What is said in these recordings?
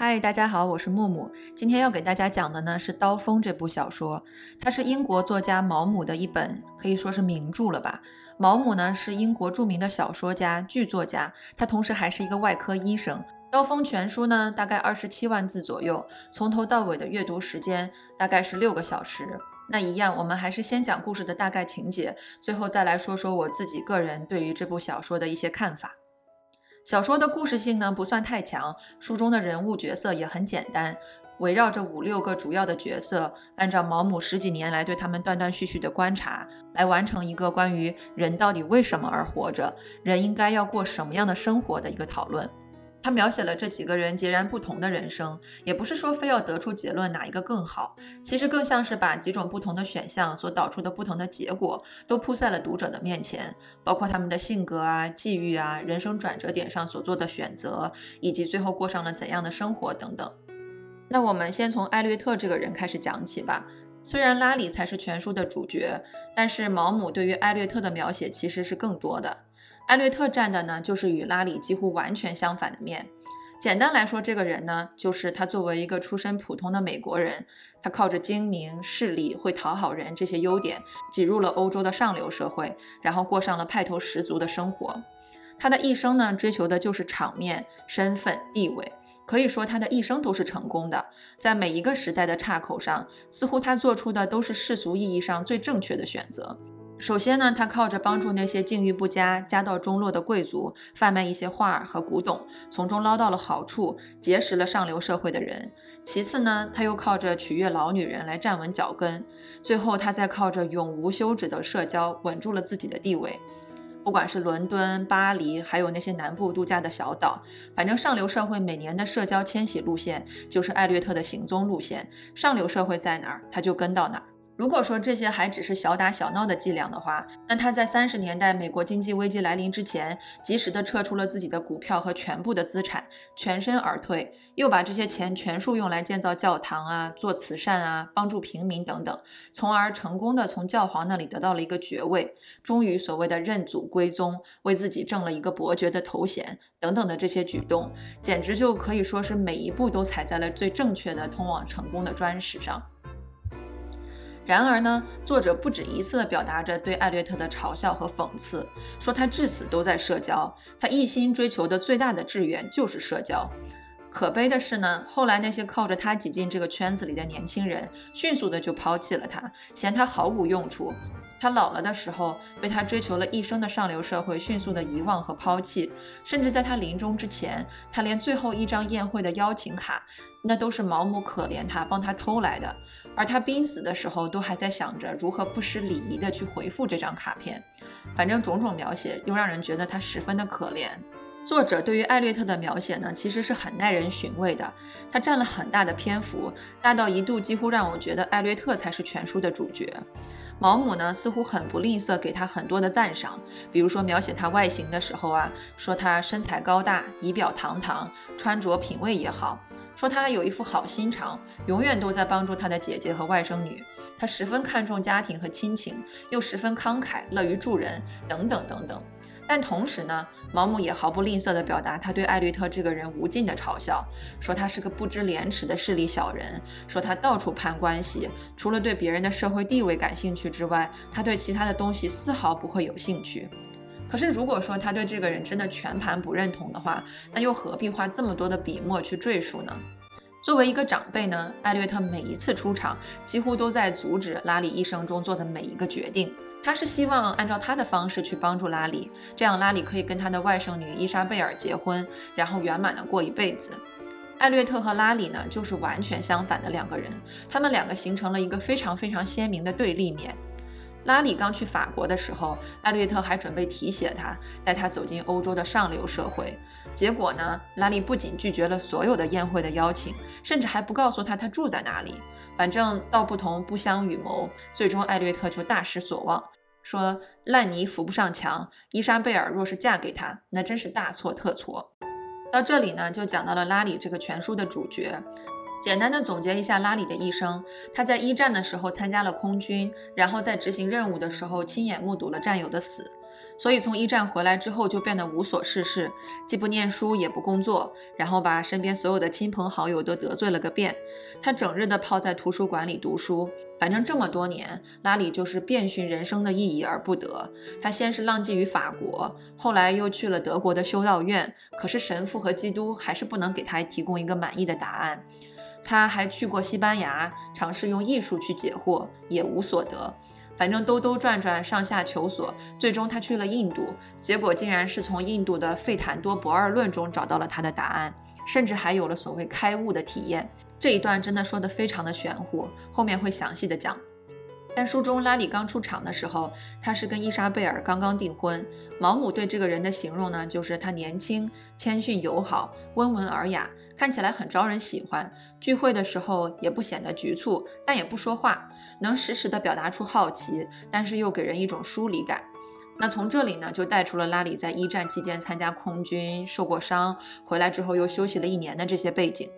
嗨，大家好，我是木木。今天要给大家讲的呢是《刀锋》这部小说，它是英国作家毛姆的一本可以说是名著了吧。毛姆呢是英国著名的小说家、剧作家，他同时还是一个外科医生。《刀锋》全书呢大概二十七万字左右，从头到尾的阅读时间大概是六个小时。那一样，我们还是先讲故事的大概情节，最后再来说说我自己个人对于这部小说的一些看法。小说的故事性呢不算太强，书中的人物角色也很简单，围绕着五六个主要的角色，按照毛姆十几年来对他们断断续续的观察，来完成一个关于人到底为什么而活着，人应该要过什么样的生活的一个讨论。他描写了这几个人截然不同的人生，也不是说非要得出结论哪一个更好，其实更像是把几种不同的选项所导出的不同的结果都铺在了读者的面前，包括他们的性格啊、际遇啊、人生转折点上所做的选择，以及最后过上了怎样的生活等等。那我们先从艾略特这个人开始讲起吧。虽然拉里才是全书的主角，但是毛姆对于艾略特的描写其实是更多的。艾略特站的呢，就是与拉里几乎完全相反的面。简单来说，这个人呢，就是他作为一个出身普通的美国人，他靠着精明、势力、会讨好人这些优点，挤入了欧洲的上流社会，然后过上了派头十足的生活。他的一生呢，追求的就是场面、身份、地位，可以说他的一生都是成功的。在每一个时代的岔口上，似乎他做出的都是世俗意义上最正确的选择。首先呢，他靠着帮助那些境遇不佳、家道中落的贵族贩卖一些画和古董，从中捞到了好处，结识了上流社会的人。其次呢，他又靠着取悦老女人来站稳脚跟。最后，他再靠着永无休止的社交稳住了自己的地位。不管是伦敦、巴黎，还有那些南部度假的小岛，反正上流社会每年的社交迁徙路线就是艾略特的行踪路线。上流社会在哪儿，他就跟到哪儿。如果说这些还只是小打小闹的伎俩的话，那他在三十年代美国经济危机来临之前，及时的撤出了自己的股票和全部的资产，全身而退，又把这些钱全数用来建造教堂啊、做慈善啊、帮助平民等等，从而成功的从教皇那里得到了一个爵位，终于所谓的认祖归宗，为自己挣了一个伯爵的头衔等等的这些举动，简直就可以说是每一步都踩在了最正确的通往成功的砖石上。然而呢，作者不止一次地表达着对艾略特的嘲笑和讽刺，说他至死都在社交，他一心追求的最大的志愿就是社交。可悲的是呢，后来那些靠着他挤进这个圈子里的年轻人，迅速的就抛弃了他，嫌他毫无用处。他老了的时候，被他追求了一生的上流社会迅速的遗忘和抛弃，甚至在他临终之前，他连最后一张宴会的邀请卡，那都是毛姆可怜他，帮他偷来的。而他濒死的时候，都还在想着如何不失礼仪的去回复这张卡片。反正种种描写，又让人觉得他十分的可怜。作者对于艾略特的描写呢，其实是很耐人寻味的。他占了很大的篇幅，大到一度几乎让我觉得艾略特才是全书的主角。毛姆呢，似乎很不吝啬给他很多的赞赏，比如说描写他外形的时候啊，说他身材高大，仪表堂堂，穿着品味也好。说他有一副好心肠，永远都在帮助他的姐姐和外甥女。他十分看重家庭和亲情，又十分慷慨，乐于助人，等等等等。但同时呢，毛姆也毫不吝啬地表达他对艾略特这个人无尽的嘲笑，说他是个不知廉耻的势利小人，说他到处攀关系，除了对别人的社会地位感兴趣之外，他对其他的东西丝毫不会有兴趣。可是，如果说他对这个人真的全盘不认同的话，那又何必花这么多的笔墨去赘述呢？作为一个长辈呢，艾略特每一次出场，几乎都在阻止拉里一生中做的每一个决定。他是希望按照他的方式去帮助拉里，这样拉里可以跟他的外甥女伊莎贝尔结婚，然后圆满的过一辈子。艾略特和拉里呢，就是完全相反的两个人，他们两个形成了一个非常非常鲜明的对立面。拉里刚去法国的时候，艾略特还准备提携他，带他走进欧洲的上流社会。结果呢，拉里不仅拒绝了所有的宴会的邀请，甚至还不告诉他他住在哪里。反正道不同不相与谋，最终艾略特就大失所望，说烂泥扶不上墙。伊莎贝尔若是嫁给他，那真是大错特错。到这里呢，就讲到了拉里这个全书的主角。简单的总结一下拉里的一生，他在一战的时候参加了空军，然后在执行任务的时候亲眼目睹了战友的死。所以从一战回来之后就变得无所事事，既不念书也不工作，然后把身边所有的亲朋好友都得罪了个遍。他整日的泡在图书馆里读书，反正这么多年，拉里就是遍寻人生的意义而不得。他先是浪迹于法国，后来又去了德国的修道院，可是神父和基督还是不能给他提供一个满意的答案。他还去过西班牙，尝试用艺术去解惑，也无所得。反正兜兜转转，上下求索，最终他去了印度，结果竟然是从印度的费坦多不二论中找到了他的答案，甚至还有了所谓开悟的体验。这一段真的说的非常的玄乎，后面会详细的讲。但书中拉里刚出场的时候，他是跟伊莎贝尔刚刚订婚。毛姆对这个人的形容呢，就是他年轻、谦逊、友好、温文尔雅，看起来很招人喜欢。聚会的时候也不显得局促，但也不说话。能实时的表达出好奇，但是又给人一种疏离感。那从这里呢，就带出了拉里在一战期间参加空军受过伤，回来之后又休息了一年的这些背景。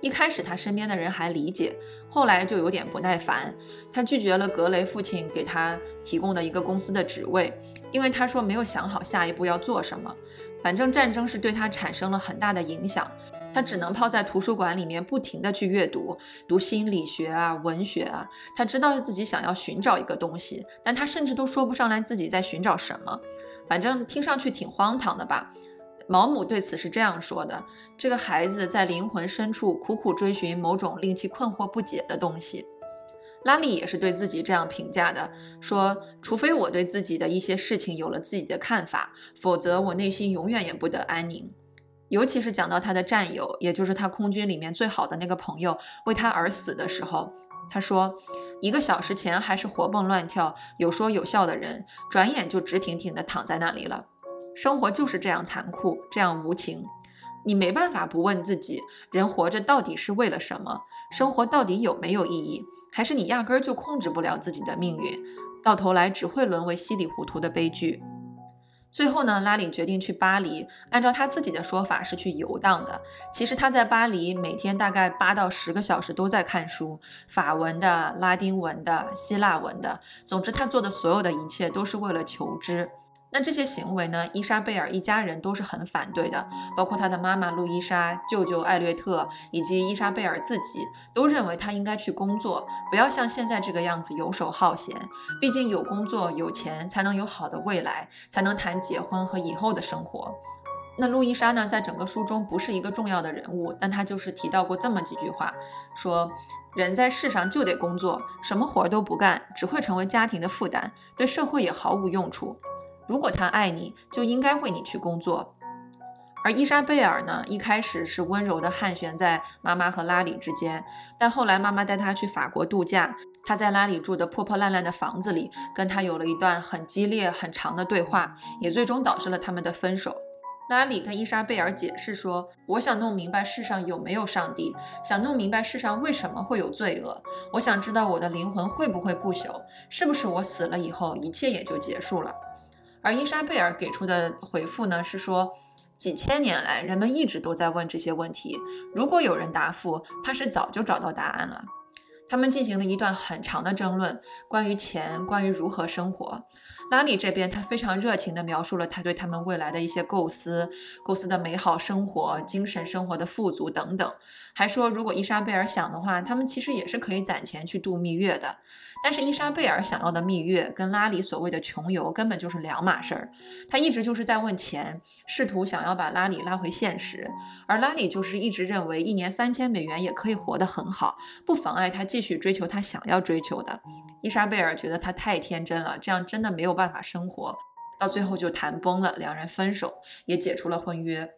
一开始他身边的人还理解，后来就有点不耐烦。他拒绝了格雷父亲给他提供的一个公司的职位，因为他说没有想好下一步要做什么。反正战争是对他产生了很大的影响。他只能泡在图书馆里面，不停地去阅读，读心理学啊，文学啊。他知道自己想要寻找一个东西，但他甚至都说不上来自己在寻找什么。反正听上去挺荒唐的吧？毛姆对此是这样说的：这个孩子在灵魂深处苦苦追寻某种令其困惑不解的东西。拉里也是对自己这样评价的，说：除非我对自己的一些事情有了自己的看法，否则我内心永远也不得安宁。尤其是讲到他的战友，也就是他空军里面最好的那个朋友为他而死的时候，他说：“一个小时前还是活蹦乱跳、有说有笑的人，转眼就直挺挺地躺在那里了。生活就是这样残酷，这样无情。你没办法不问自己：人活着到底是为了什么？生活到底有没有意义？还是你压根儿就控制不了自己的命运？到头来只会沦为稀里糊涂的悲剧。”最后呢，拉里决定去巴黎。按照他自己的说法，是去游荡的。其实他在巴黎每天大概八到十个小时都在看书，法文的、拉丁文的、希腊文的。总之，他做的所有的一切都是为了求知。那这些行为呢？伊莎贝尔一家人都是很反对的，包括他的妈妈路易莎、舅舅艾略特以及伊莎贝尔自己，都认为他应该去工作，不要像现在这个样子游手好闲。毕竟有工作有钱，才能有好的未来，才能谈结婚和以后的生活。那路易莎呢，在整个书中不是一个重要的人物，但她就是提到过这么几句话，说人在世上就得工作，什么活都不干，只会成为家庭的负担，对社会也毫无用处。如果他爱你，就应该为你去工作。而伊莎贝尔呢，一开始是温柔的汉悬在妈妈和拉里之间，但后来妈妈带她去法国度假，她在拉里住的破破烂烂的房子里，跟他有了一段很激烈、很长的对话，也最终导致了他们的分手。拉里跟伊莎贝尔解释说：“我想弄明白世上有没有上帝，想弄明白世上为什么会有罪恶，我想知道我的灵魂会不会不朽，是不是我死了以后一切也就结束了。”而伊莎贝尔给出的回复呢，是说几千年来人们一直都在问这些问题，如果有人答复，怕是早就找到答案了。他们进行了一段很长的争论，关于钱，关于如何生活。拉里这边，他非常热情地描述了他对他们未来的一些构思，构思的美好生活、精神生活的富足等等，还说如果伊莎贝尔想的话，他们其实也是可以攒钱去度蜜月的。但是伊莎贝尔想要的蜜月跟拉里所谓的穷游根本就是两码事儿，他一直就是在问钱，试图想要把拉里拉回现实，而拉里就是一直认为一年三千美元也可以活得很好，不妨碍他继续追求他想要追求的。伊莎贝尔觉得他太天真了，这样真的没有办法生活，到最后就谈崩了，两人分手，也解除了婚约。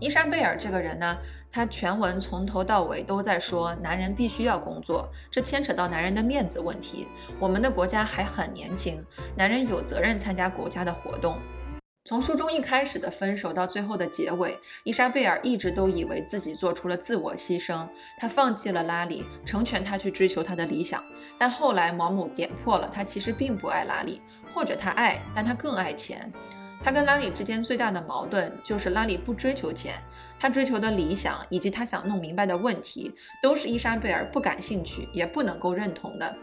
伊莎贝尔这个人呢？他全文从头到尾都在说，男人必须要工作，这牵扯到男人的面子问题。我们的国家还很年轻，男人有责任参加国家的活动。从书中一开始的分手到最后的结尾，伊莎贝尔一直都以为自己做出了自我牺牲，她放弃了拉里，成全他去追求他的理想。但后来毛姆点破了，他其实并不爱拉里，或者他爱，但他更爱钱。他跟拉里之间最大的矛盾就是拉里不追求钱。他追求的理想以及他想弄明白的问题，都是伊莎贝尔不感兴趣也不能够认同的。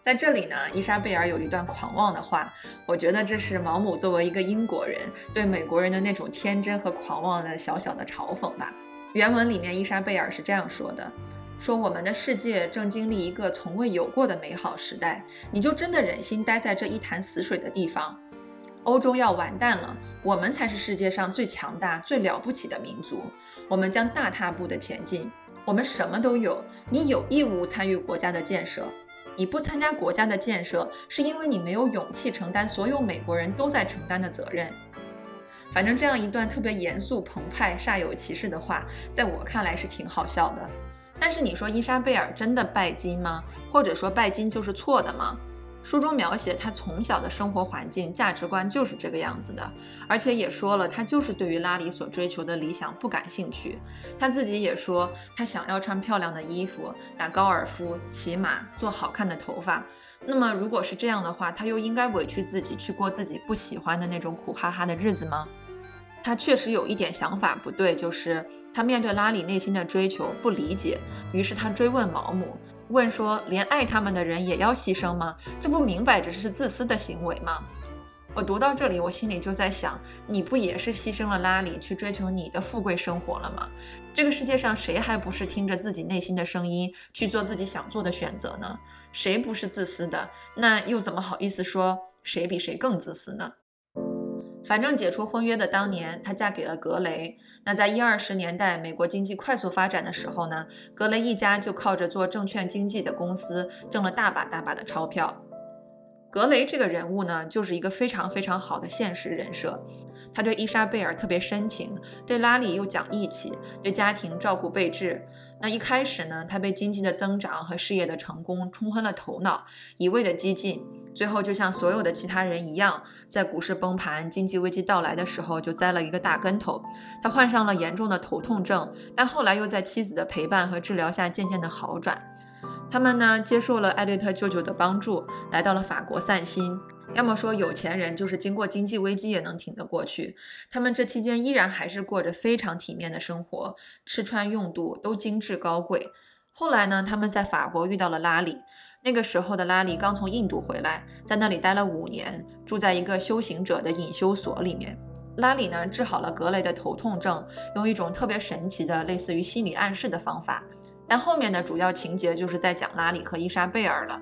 在这里呢，伊莎贝尔有一段狂妄的话，我觉得这是毛姆作为一个英国人对美国人的那种天真和狂妄的小小的嘲讽吧。原文里面，伊莎贝尔是这样说的：“说我们的世界正经历一个从未有过的美好时代，你就真的忍心待在这一潭死水的地方？欧洲要完蛋了，我们才是世界上最强大、最了不起的民族，我们将大踏步的前进，我们什么都有，你有义务参与国家的建设。”你不参加国家的建设，是因为你没有勇气承担所有美国人都在承担的责任。反正这样一段特别严肃、澎湃、煞有其事的话，在我看来是挺好笑的。但是你说伊莎贝尔真的拜金吗？或者说拜金就是错的吗？书中描写他从小的生活环境、价值观就是这个样子的，而且也说了，他就是对于拉里所追求的理想不感兴趣。他自己也说，他想要穿漂亮的衣服、打高尔夫、骑马、做好看的头发。那么，如果是这样的话，他又应该委屈自己去过自己不喜欢的那种苦哈哈的日子吗？他确实有一点想法不对，就是他面对拉里内心的追求不理解，于是他追问毛姆。问说，连爱他们的人也要牺牲吗？这不明摆着是自私的行为吗？我读到这里，我心里就在想，你不也是牺牲了拉里去追求你的富贵生活了吗？这个世界上谁还不是听着自己内心的声音去做自己想做的选择呢？谁不是自私的？那又怎么好意思说谁比谁更自私呢？反正解除婚约的当年，她嫁给了格雷。那在一二十年代，美国经济快速发展的时候呢，格雷一家就靠着做证券经纪的公司挣了大把大把的钞票。格雷这个人物呢，就是一个非常非常好的现实人设。他对伊莎贝尔特别深情，对拉里又讲义气，对家庭照顾备至。那一开始呢，他被经济的增长和事业的成功冲昏了头脑，一味的激进，最后就像所有的其他人一样，在股市崩盘、经济危机到来的时候就栽了一个大跟头。他患上了严重的头痛症，但后来又在妻子的陪伴和治疗下渐渐的好转。他们呢，接受了艾略特舅舅的帮助，来到了法国散心。要么说有钱人就是经过经济危机也能挺得过去，他们这期间依然还是过着非常体面的生活，吃穿用度都精致高贵。后来呢，他们在法国遇到了拉里，那个时候的拉里刚从印度回来，在那里待了五年，住在一个修行者的隐修所里面。拉里呢治好了格雷的头痛症，用一种特别神奇的类似于心理暗示的方法。但后面的主要情节就是在讲拉里和伊莎贝尔了。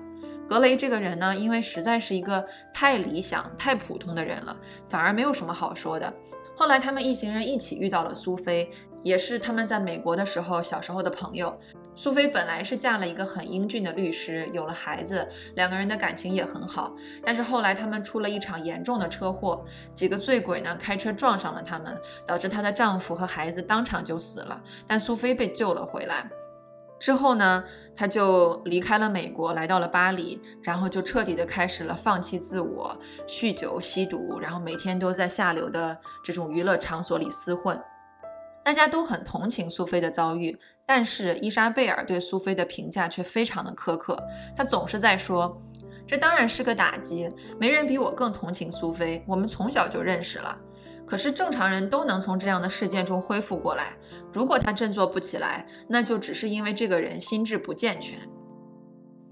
格雷这个人呢，因为实在是一个太理想、太普通的人了，反而没有什么好说的。后来他们一行人一起遇到了苏菲，也是他们在美国的时候小时候的朋友。苏菲本来是嫁了一个很英俊的律师，有了孩子，两个人的感情也很好。但是后来他们出了一场严重的车祸，几个醉鬼呢开车撞上了他们，导致她的丈夫和孩子当场就死了，但苏菲被救了回来。之后呢，她就离开了美国，来到了巴黎，然后就彻底的开始了放弃自我、酗酒、吸毒，然后每天都在下流的这种娱乐场所里厮混。大家都很同情苏菲的遭遇，但是伊莎贝尔对苏菲的评价却非常的苛刻。她总是在说：“这当然是个打击，没人比我更同情苏菲，我们从小就认识了。可是正常人都能从这样的事件中恢复过来。”如果他振作不起来，那就只是因为这个人心智不健全。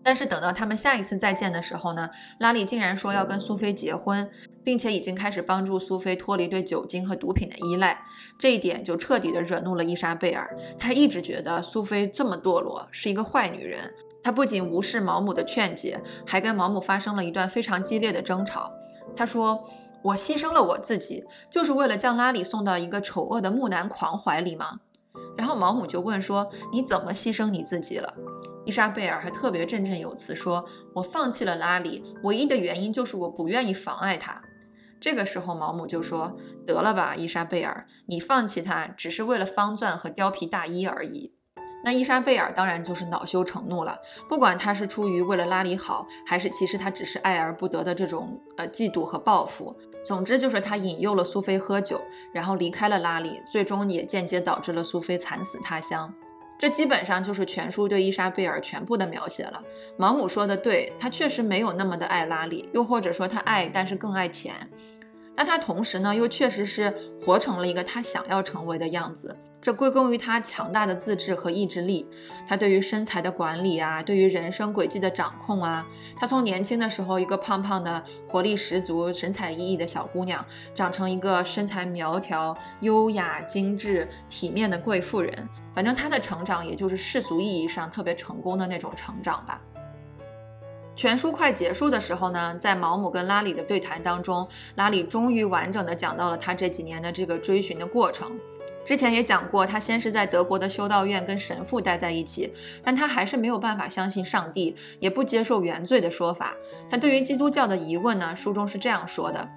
但是等到他们下一次再见的时候呢，拉里竟然说要跟苏菲结婚，并且已经开始帮助苏菲脱离对酒精和毒品的依赖。这一点就彻底的惹怒了伊莎贝尔。她一直觉得苏菲这么堕落，是一个坏女人。她不仅无视毛姆的劝解，还跟毛姆发生了一段非常激烈的争吵。她说：“我牺牲了我自己，就是为了将拉里送到一个丑恶的木男狂怀里吗？”然后毛姆就问说：“你怎么牺牲你自己了？”伊莎贝尔还特别振振有词说：“我放弃了拉里，唯一的原因就是我不愿意妨碍他。”这个时候毛姆就说：“得了吧，伊莎贝尔，你放弃他只是为了方钻和貂皮大衣而已。”那伊莎贝尔当然就是恼羞成怒了，不管他是出于为了拉里好，还是其实他只是爱而不得的这种呃嫉妒和报复。总之就是他引诱了苏菲喝酒，然后离开了拉里，最终也间接导致了苏菲惨死他乡。这基本上就是全书对伊莎贝尔全部的描写了。毛姆说的对，他确实没有那么的爱拉里，又或者说他爱，但是更爱钱。那他同时呢，又确实是活成了一个他想要成为的样子。这归功于他强大的自制和意志力，他对于身材的管理啊，对于人生轨迹的掌控啊。他从年轻的时候一个胖胖的、活力十足、神采奕奕的小姑娘，长成一个身材苗条、优雅、精致、体面的贵妇人。反正他的成长，也就是世俗意义上特别成功的那种成长吧。全书快结束的时候呢，在毛姆跟拉里的对谈当中，拉里终于完整的讲到了他这几年的这个追寻的过程。之前也讲过，他先是在德国的修道院跟神父待在一起，但他还是没有办法相信上帝，也不接受原罪的说法。他对于基督教的疑问呢，书中是这样说的：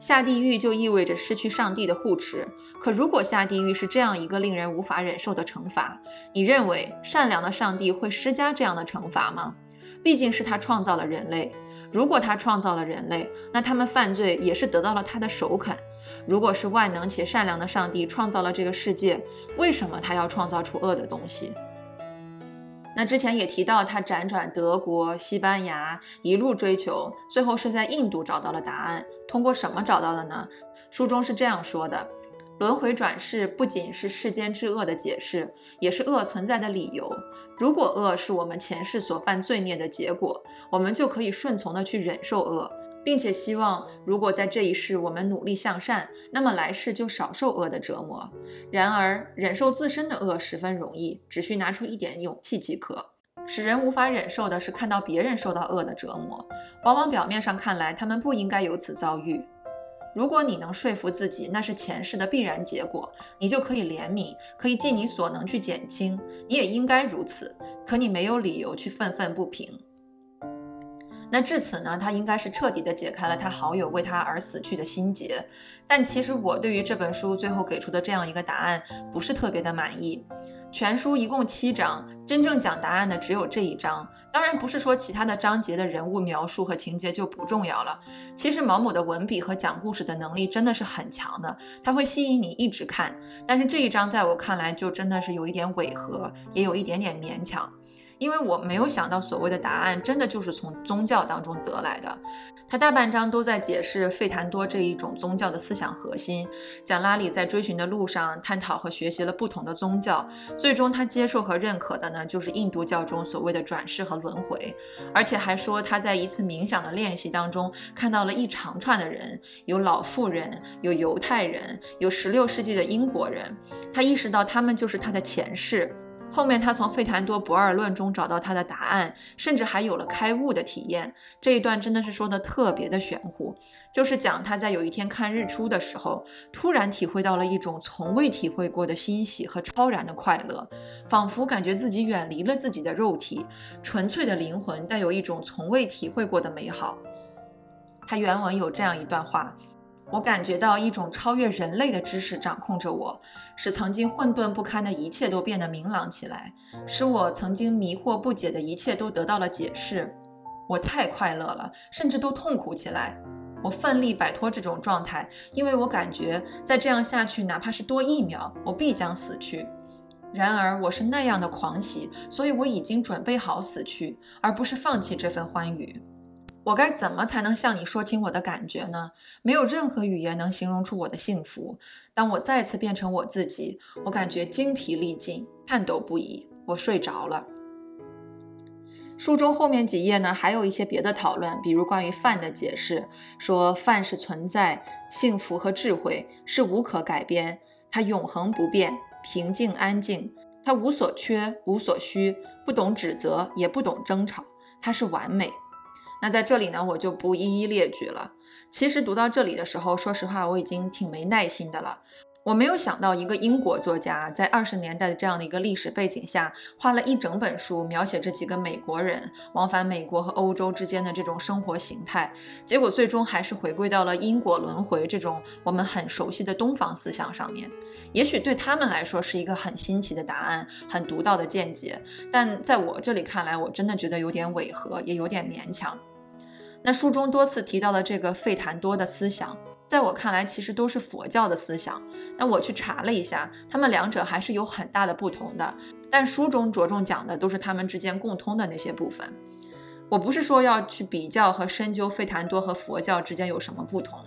下地狱就意味着失去上帝的护持。可如果下地狱是这样一个令人无法忍受的惩罚，你认为善良的上帝会施加这样的惩罚吗？毕竟是他创造了人类，如果他创造了人类，那他们犯罪也是得到了他的首肯。如果是万能且善良的上帝创造了这个世界，为什么他要创造出恶的东西？那之前也提到，他辗转德国、西班牙，一路追求，最后是在印度找到了答案。通过什么找到的呢？书中是这样说的：轮回转世不仅是世间之恶的解释，也是恶存在的理由。如果恶是我们前世所犯罪孽的结果，我们就可以顺从的去忍受恶。并且希望，如果在这一世我们努力向善，那么来世就少受恶的折磨。然而，忍受自身的恶十分容易，只需拿出一点勇气即可。使人无法忍受的是看到别人受到恶的折磨，往往表面上看来，他们不应该有此遭遇。如果你能说服自己那是前世的必然结果，你就可以怜悯，可以尽你所能去减轻。你也应该如此，可你没有理由去愤愤不平。那至此呢，他应该是彻底的解开了他好友为他而死去的心结。但其实我对于这本书最后给出的这样一个答案不是特别的满意。全书一共七章，真正讲答案的只有这一章。当然不是说其他的章节的人物描述和情节就不重要了。其实毛姆的文笔和讲故事的能力真的是很强的，他会吸引你一直看。但是这一章在我看来就真的是有一点违和，也有一点点勉强。因为我没有想到所谓的答案真的就是从宗教当中得来的，他大半章都在解释费坦多这一种宗教的思想核心，讲拉里在追寻的路上探讨和学习了不同的宗教，最终他接受和认可的呢就是印度教中所谓的转世和轮回，而且还说他在一次冥想的练习当中看到了一长串的人，有老妇人，有犹太人，有十六世纪的英国人，他意识到他们就是他的前世。后面他从费坦多不二论中找到他的答案，甚至还有了开悟的体验。这一段真的是说的特别的玄乎，就是讲他在有一天看日出的时候，突然体会到了一种从未体会过的欣喜和超然的快乐，仿佛感觉自己远离了自己的肉体，纯粹的灵魂带有一种从未体会过的美好。他原文有这样一段话。我感觉到一种超越人类的知识掌控着我，使曾经混沌不堪的一切都变得明朗起来，使我曾经迷惑不解的一切都得到了解释。我太快乐了，甚至都痛苦起来。我奋力摆脱这种状态，因为我感觉再这样下去，哪怕是多一秒，我必将死去。然而我是那样的狂喜，所以我已经准备好死去，而不是放弃这份欢愉。我该怎么才能向你说清我的感觉呢？没有任何语言能形容出我的幸福。当我再次变成我自己，我感觉精疲力尽，颤抖不已。我睡着了。书中后面几页呢，还有一些别的讨论，比如关于饭的解释，说饭是存在、幸福和智慧，是无可改变，它永恒不变，平静安静，它无所缺，无所需，不懂指责，也不懂争吵，它是完美。那在这里呢，我就不一一列举了。其实读到这里的时候，说实话，我已经挺没耐心的了。我没有想到一个英国作家在二十年代的这样的一个历史背景下，花了一整本书描写这几个美国人往返美国和欧洲之间的这种生活形态，结果最终还是回归到了因果轮回这种我们很熟悉的东方思想上面。也许对他们来说是一个很新奇的答案，很独到的见解，但在我这里看来，我真的觉得有点违和，也有点勉强。那书中多次提到的这个费坦多的思想，在我看来其实都是佛教的思想。那我去查了一下，他们两者还是有很大的不同的。但书中着重讲的都是他们之间共通的那些部分。我不是说要去比较和深究费坦多和佛教之间有什么不同，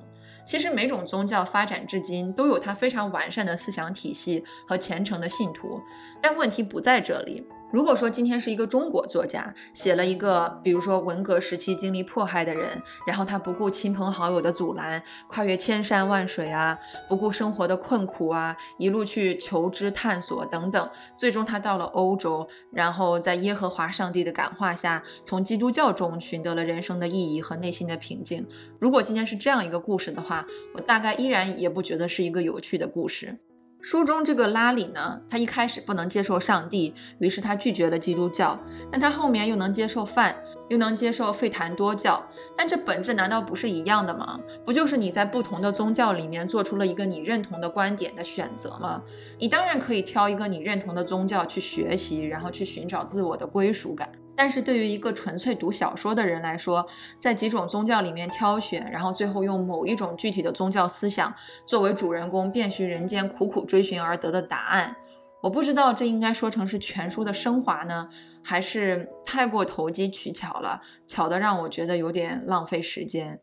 其实每种宗教发展至今都有它非常完善的思想体系和虔诚的信徒，但问题不在这里。如果说今天是一个中国作家写了一个，比如说文革时期经历迫害的人，然后他不顾亲朋好友的阻拦，跨越千山万水啊，不顾生活的困苦啊，一路去求知探索等等，最终他到了欧洲，然后在耶和华上帝的感化下，从基督教中寻得了人生的意义和内心的平静。如果今天是这样一个故事的话，我大概依然也不觉得是一个有趣的故事。书中这个拉里呢，他一开始不能接受上帝，于是他拒绝了基督教，但他后面又能接受饭，又能接受费坦多教，但这本质难道不是一样的吗？不就是你在不同的宗教里面做出了一个你认同的观点的选择吗？你当然可以挑一个你认同的宗教去学习，然后去寻找自我的归属感。但是对于一个纯粹读小说的人来说，在几种宗教里面挑选，然后最后用某一种具体的宗教思想作为主人公遍寻人间、苦苦追寻而得的答案，我不知道这应该说成是全书的升华呢，还是太过投机取巧了，巧的让我觉得有点浪费时间。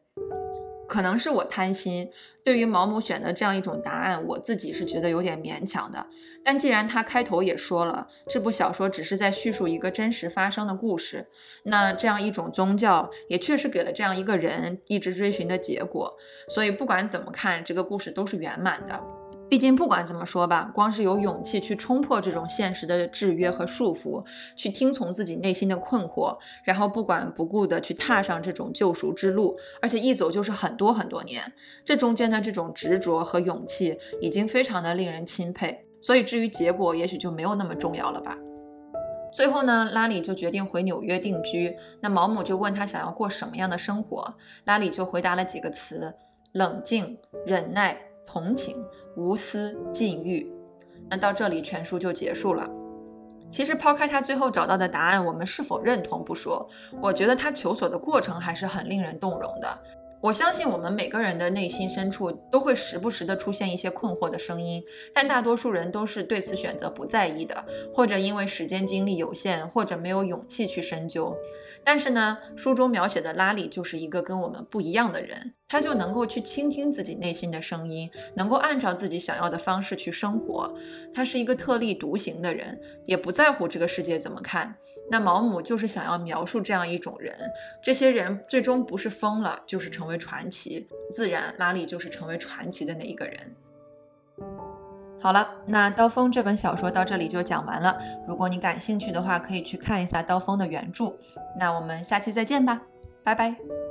可能是我贪心，对于毛姆选的这样一种答案，我自己是觉得有点勉强的。但既然他开头也说了，这部小说只是在叙述一个真实发生的故事，那这样一种宗教也确实给了这样一个人一直追寻的结果。所以不管怎么看，这个故事都是圆满的。毕竟，不管怎么说吧，光是有勇气去冲破这种现实的制约和束缚，去听从自己内心的困惑，然后不管不顾的去踏上这种救赎之路，而且一走就是很多很多年，这中间的这种执着和勇气，已经非常的令人钦佩。所以，至于结果，也许就没有那么重要了吧。最后呢，拉里就决定回纽约定居。那毛姆就问他想要过什么样的生活，拉里就回答了几个词：冷静、忍耐、同情。无私禁欲，那到这里全书就结束了。其实抛开他最后找到的答案，我们是否认同不说，我觉得他求索的过程还是很令人动容的。我相信我们每个人的内心深处都会时不时的出现一些困惑的声音，但大多数人都是对此选择不在意的，或者因为时间精力有限，或者没有勇气去深究。但是呢，书中描写的拉里就是一个跟我们不一样的人，他就能够去倾听自己内心的声音，能够按照自己想要的方式去生活。他是一个特立独行的人，也不在乎这个世界怎么看。那毛姆就是想要描述这样一种人，这些人最终不是疯了，就是成为传奇。自然，拉里就是成为传奇的那一个人。好了，那《刀锋》这本小说到这里就讲完了。如果你感兴趣的话，可以去看一下《刀锋》的原著。那我们下期再见吧，拜拜。